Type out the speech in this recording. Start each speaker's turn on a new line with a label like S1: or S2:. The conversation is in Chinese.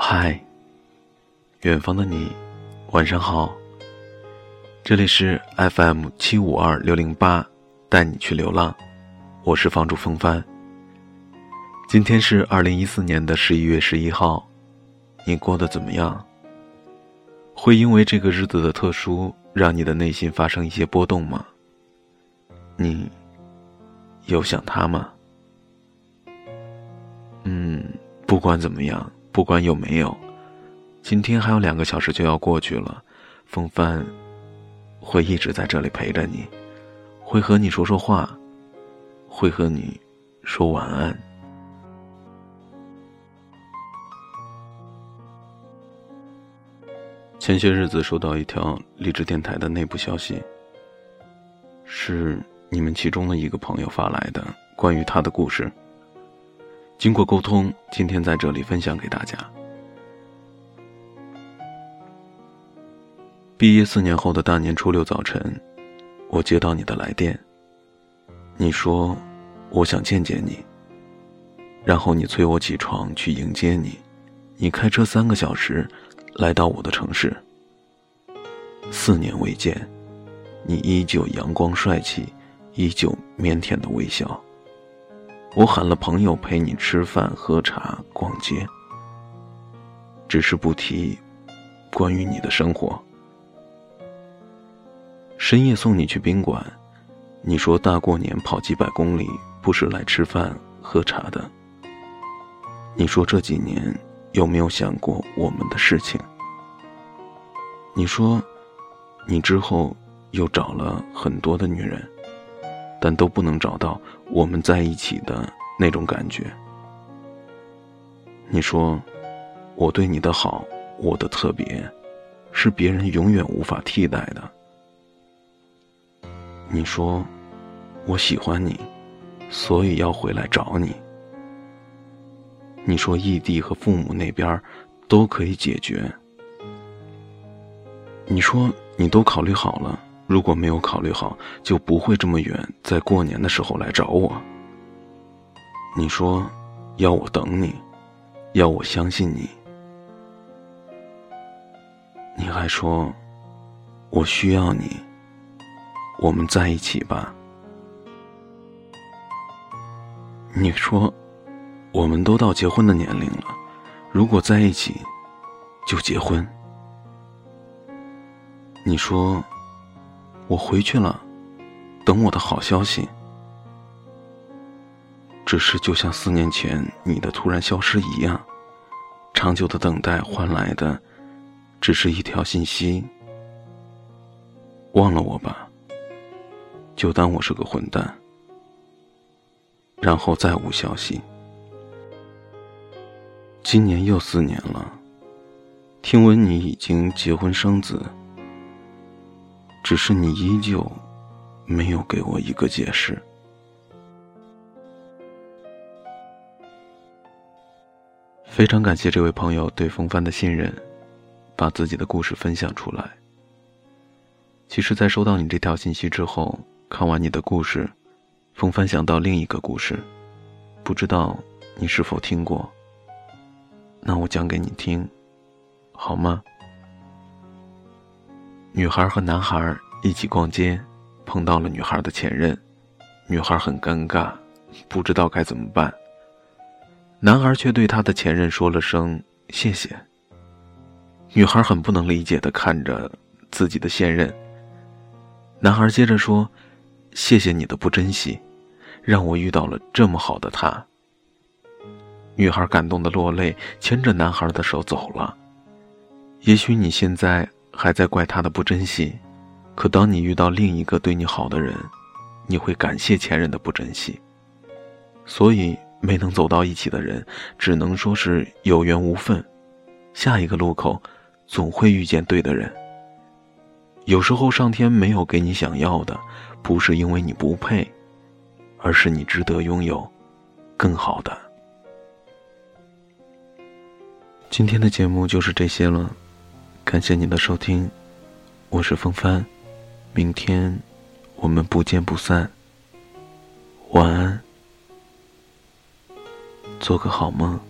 S1: 嗨，远方的你，晚上好。这里是 FM 七五二六零八，带你去流浪。我是房主风帆。今天是二零一四年的十一月十一号，你过得怎么样？会因为这个日子的特殊，让你的内心发生一些波动吗？你有想他吗？嗯，不管怎么样。不管有没有，今天还有两个小时就要过去了，风帆会一直在这里陪着你，会和你说说话，会和你说晚安。前些日子收到一条励志电台的内部消息，是你们其中的一个朋友发来的关于他的故事。经过沟通，今天在这里分享给大家。毕业四年后的大年初六早晨，我接到你的来电。你说，我想见见你。然后你催我起床去迎接你。你开车三个小时，来到我的城市。四年未见，你依旧阳光帅气，依旧腼腆的微笑。我喊了朋友陪你吃饭、喝茶、逛街，只是不提关于你的生活。深夜送你去宾馆，你说大过年跑几百公里不是来吃饭喝茶的。你说这几年有没有想过我们的事情？你说你之后又找了很多的女人。但都不能找到我们在一起的那种感觉。你说，我对你的好，我的特别，是别人永远无法替代的。你说，我喜欢你，所以要回来找你。你说异地和父母那边都可以解决。你说你都考虑好了。如果没有考虑好，就不会这么远，在过年的时候来找我。你说，要我等你，要我相信你。你还说，我需要你，我们在一起吧。你说，我们都到结婚的年龄了，如果在一起，就结婚。你说。我回去了，等我的好消息。只是就像四年前你的突然消失一样，长久的等待换来的，只是一条信息：忘了我吧，就当我是个混蛋。然后再无消息。今年又四年了，听闻你已经结婚生子。只是你依旧没有给我一个解释。非常感谢这位朋友对风帆的信任，把自己的故事分享出来。其实，在收到你这条信息之后，看完你的故事，风帆想到另一个故事，不知道你是否听过？那我讲给你听，好吗？女孩和男孩一起逛街，碰到了女孩的前任，女孩很尴尬，不知道该怎么办。男孩却对他的前任说了声谢谢。女孩很不能理解的看着自己的现任。男孩接着说：“谢谢你的不珍惜，让我遇到了这么好的他。”女孩感动的落泪，牵着男孩的手走了。也许你现在。还在怪他的不珍惜，可当你遇到另一个对你好的人，你会感谢前任的不珍惜。所以没能走到一起的人，只能说是有缘无分。下一个路口，总会遇见对的人。有时候上天没有给你想要的，不是因为你不配，而是你值得拥有更好的。今天的节目就是这些了。感谢你的收听，我是风帆，明天我们不见不散。晚安，做个好梦。